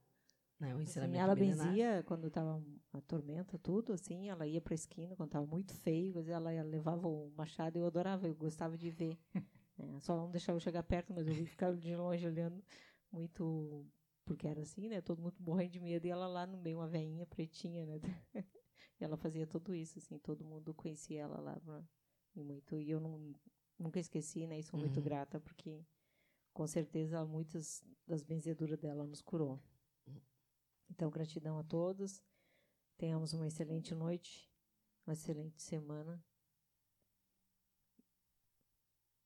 Né? O Assim, ela milenar. benzia quando estava a tormenta, tudo, assim, ela ia para a esquina quando estava muito feio, ela levava o machado eu adorava, eu gostava de ver. É, só não deixava eu chegar perto, mas eu vi ficar de longe olhando muito, porque era assim, né? Todo mundo morrendo de medo, e ela lá no meio, uma veinha pretinha, né? e ela fazia tudo isso, assim, todo mundo conhecia ela lá, pra- e muito, e eu não, nunca esqueci, né? E sou muito Uhum. grata, porque com certeza muitas das benzeduras dela nos curou. Então, gratidão a todos. Tenhamos uma excelente noite, uma excelente semana.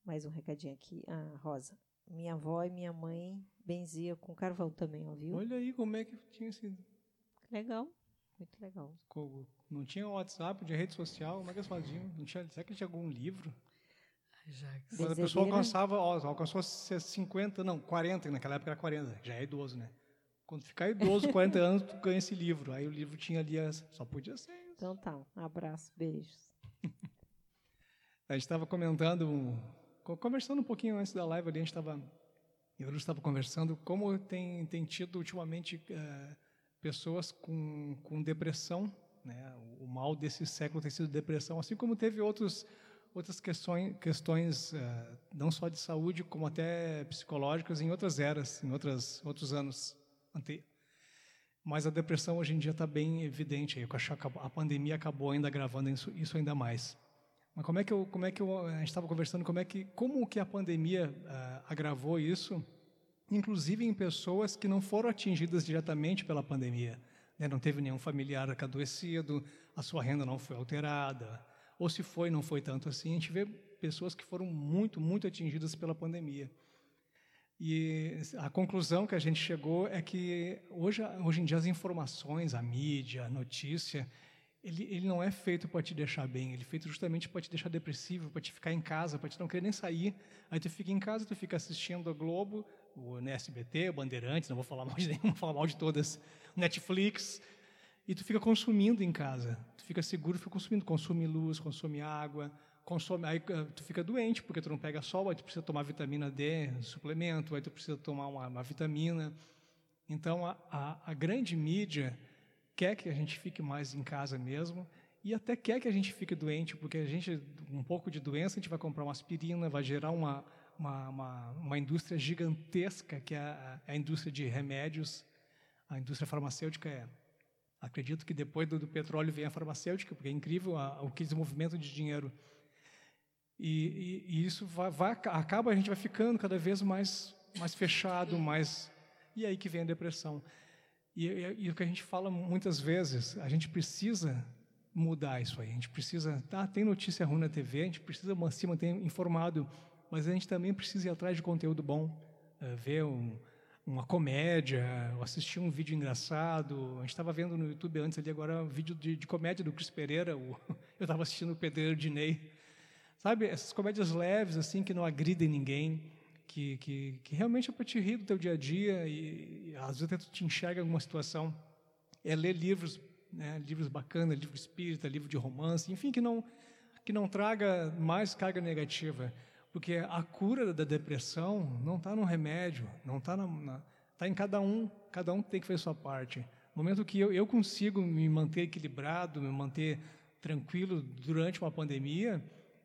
Mais um recadinho aqui. Ah, Rosa. Minha avó e minha mãe benzia com carvão também, ó, viu? Olha aí como é que tinha sido. Legal. Muito legal. Não tinha WhatsApp, não tinha rede social, como é que eles faziam? Não tinha, será que tinha algum livro? Jacques. Quando a pessoa Benzedeira. alcançava, ó, alcançou 50, não, 40, naquela época era 40, já é idoso, né? Quando ficar idoso, 40 anos, tu ganha esse livro. Aí o livro tinha ali, as, só podia ser isso. Então tá. Um abraço, beijos. A gente estava comentando, co- conversando um pouquinho antes da live ali, a gente estava, eu estava conversando como tem, tem tido ultimamente eh, pessoas com, com depressão, né? O, mal desse século tem sido depressão, assim como teve outros outras questões, questões eh, não só de saúde como até psicológicas em outras eras, em outras outros anos mas a depressão hoje em dia está bem evidente. aí, a pandemia acabou ainda agravando isso, ainda mais. Mas como é que eu, como é que eu, a gente estava conversando, como é que, como que a pandemia ah, agravou isso, inclusive em pessoas que não foram atingidas diretamente pela pandemia, né? Não teve nenhum familiar adoecido, a sua renda não foi alterada, ou se foi, não foi tanto assim. A gente vê pessoas que foram muito, muito atingidas pela pandemia. E a conclusão que a gente chegou é que hoje, hoje em dia as informações, a mídia, a notícia, ele, ele não é feito para te deixar bem, ele é feito justamente para te deixar depressivo, para te ficar em casa, para te não querer nem sair. Aí tu fica em casa, tu fica assistindo a Globo, o NSBT, o Bandeirantes, não vou falar mal de nenhum, vou falar mal de todas, Netflix, e tu fica consumindo em casa. Tu fica seguro, fica consumindo, consome luz, consome água, consome, aí eh, tu fica doente porque tu não pega sol, aí tu precisa tomar vitamina D, suplemento, aí tu precisa tomar uma, uma vitamina. Então a, a, a grande mídia quer que a gente fique mais em casa mesmo e até quer que a gente fique doente, porque a gente, um pouco de doença, a gente vai comprar uma aspirina, vai gerar uma, uma, uma, uma indústria gigantesca, que é a, a indústria de remédios, a indústria farmacêutica é. Acredito que depois do, do petróleo vem a farmacêutica, porque é incrível a, o que esse movimento de dinheiro. E, e, e isso vai, vai, acaba, a gente vai ficando cada vez mais, mais fechado, mais. E aí que vem a depressão. E, e, e, o que a gente fala muitas vezes, a gente precisa mudar isso aí. A gente precisa. Tá, tem notícia ruim na TV, a gente precisa se manter informado, mas a gente também precisa ir atrás de conteúdo bom. Uh, ver um, uma comédia, assistir um vídeo engraçado. A gente estava vendo no YouTube antes ali, agora um vídeo de, de comédia do Cris Pereira. O, eu estava assistindo o Pedreiro de Ney. Sabe, essas comédias leves, assim, que não agridem ninguém. Que, que, que, realmente é para te rir do teu dia a dia e, e às vezes tu te enxerga em alguma situação. É ler livros, né, livros bacanas, livro espírita, livro de romance, enfim, que não, que não traga mais carga negativa. Porque a cura da depressão não está no remédio, não está tá em cada um, cada um tem que fazer sua parte. No momento que eu, eu consigo me manter equilibrado, me manter tranquilo durante uma pandemia,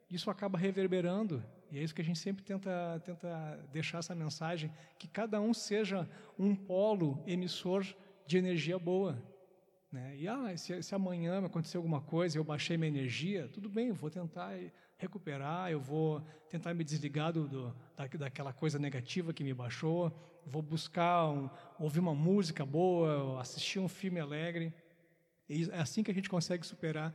isso acaba reverberando e é isso que a gente sempre tenta, tenta deixar essa mensagem, que cada um seja um polo emissor de energia boa. Né? E ah, se, se amanhã acontecer alguma coisa eu baixei minha energia, tudo bem, eu vou tentar recuperar, eu vou tentar me desligar do, do, da, daquela coisa negativa que me baixou, vou buscar, um, ouvir uma música boa, assistir um filme alegre. E é assim que a gente consegue superar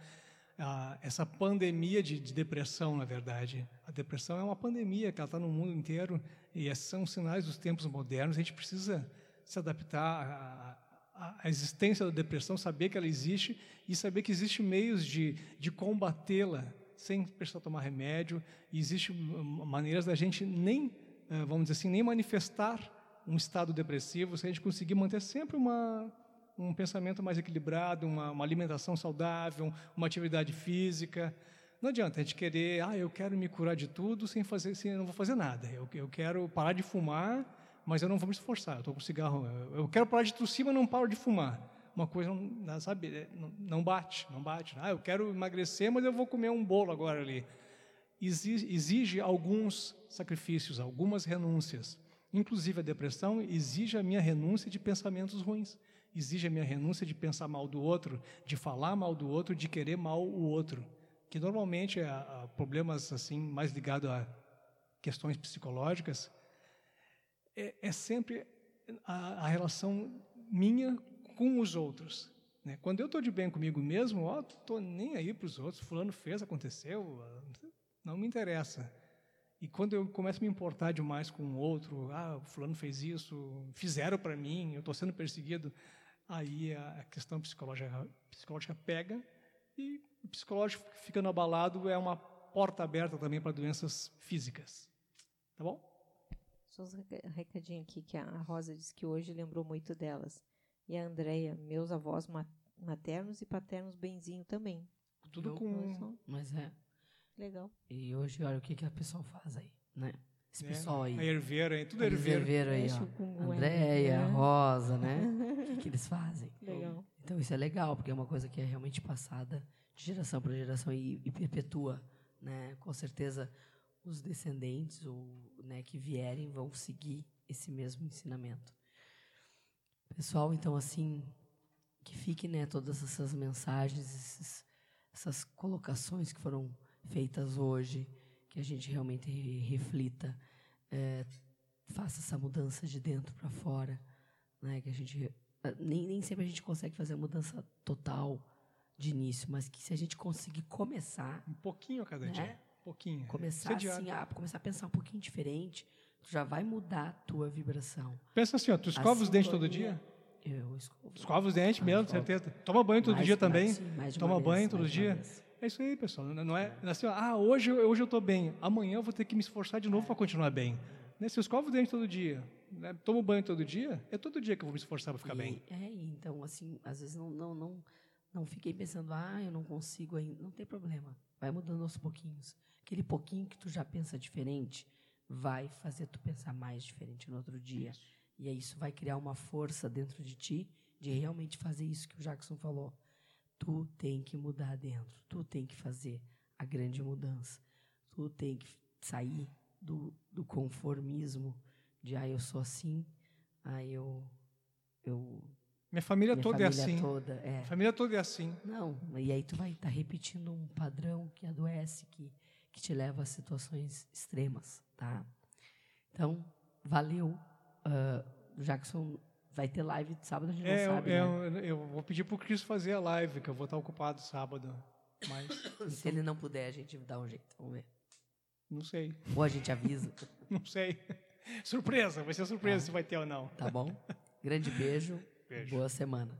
a, essa pandemia de, de, depressão, na verdade. A depressão é uma pandemia que ela está no mundo inteiro e esses são sinais dos tempos modernos. A gente precisa se adaptar à, à existência da depressão, saber que ela existe e saber que existem meios de, de combatê-la sem precisar tomar remédio. E existem maneiras da gente nem, eh, vamos dizer assim, nem manifestar um estado depressivo se a gente conseguir manter sempre uma um pensamento mais equilibrado, uma, uma, alimentação saudável, uma atividade física. Não adianta a gente querer, ah, eu quero me curar de tudo sem fazer, sem, não vou fazer nada. Eu, eu quero parar de fumar, mas eu não vou me esforçar. Eu estou com cigarro. Eu, eu, quero parar de tossir, mas não paro de fumar. Uma coisa não, sabe, é, não, bate, não bate. Ah, eu quero emagrecer, mas eu vou comer um bolo agora ali. Exige, alguns sacrifícios, algumas renúncias. Inclusive a depressão exige a minha renúncia de pensamentos ruins exige a minha renúncia de pensar mal do outro, de falar mal do outro, de querer mal o outro, que normalmente é problemas assim mais ligados a questões psicológicas, é, é sempre a, a, relação minha com os outros. Né? Quando eu estou de bem comigo mesmo, ó, estou nem aí para os outros. Fulano fez, aconteceu, não me interessa. E quando eu começo a me importar demais com o outro, ah, fulano fez isso, fizeram para mim, eu estou sendo perseguido, aí a questão psicológica, psicológica pega e o psicológico ficando abalado é uma porta aberta também para doenças físicas. Tá bom? Só um recadinho aqui que a Rosa disse que hoje lembrou muito delas. E a Andréia, meus avós maternos e paternos benzinho também. Tudo Eu, com... Mas é. Legal. E hoje, olha o que, que a pessoa faz aí, né? Esse é, pessoal aí. A herveira aí, tudo herveiro. herveiro aí, ó. Andréia, é. Rosa, né? o que, que eles fazem? Legal. Então isso é legal, porque é uma coisa que é realmente passada de geração para geração e, e, perpetua, né? Com certeza os descendentes ou né, que vierem vão seguir esse mesmo ensinamento. Pessoal, então assim, que fique né, todas essas mensagens, esses, essas colocações que foram feitas hoje, que a gente realmente reflita, é, faça essa mudança de dentro para fora, né? Que a gente eh, nem, nem sempre a gente consegue fazer a mudança total de início, mas que se a gente conseguir começar, um pouquinho a cada né? dia, um pouquinho, começar assim, a começar a pensar um pouquinho diferente, já vai mudar a tua vibração. Pensa assim, ó, tu escova os dentes todo dia? Eu escovo. Escova os dentes ah, mesmo, certeza. Toma banho todo mais, dia também. sim, Toma vez, banho todo dia. É isso aí, pessoal. Não é, é assim, ah, hoje, hoje eu estou bem, amanhã eu vou ter que me esforçar de novo para continuar bem. Né? Se eu escovo o dente todo dia, né? tomo banho todo dia, é todo dia que eu vou me esforçar para ficar e, bem. É, então, assim, às vezes não, não, não, não fiquei pensando, ah, eu não consigo ainda. Não tem problema. Vai mudando aos pouquinhos. Aquele pouquinho que tu já pensa diferente vai fazer tu pensar mais diferente no outro dia. Isso. E aí isso vai criar uma força dentro de ti de realmente fazer isso que o Jackson falou. Tu tem que mudar dentro, tu tem que fazer a grande mudança, tu tem que sair do, do conformismo de ah, eu sou assim, ah, eu. eu minha família minha toda é família é assim. Toda, é. A família toda é assim. Não, e aí tu vai estar tá repetindo um padrão que adoece, que, que te leva a situações extremas, tá? Então, valeu. Uh, Jackson Vai ter live sábado, a gente é, não sabe, eu, né? eu, vou pedir para o Cris fazer a live, que eu vou estar ocupado sábado. Mas, Se então... ele não puder, a gente dá um jeito. Vamos ver. Não sei. Ou a gente avisa. não sei. Surpresa, vai ser surpresa tá. se vai ter ou não. Tá bom? Grande beijo. beijo. Boa semana.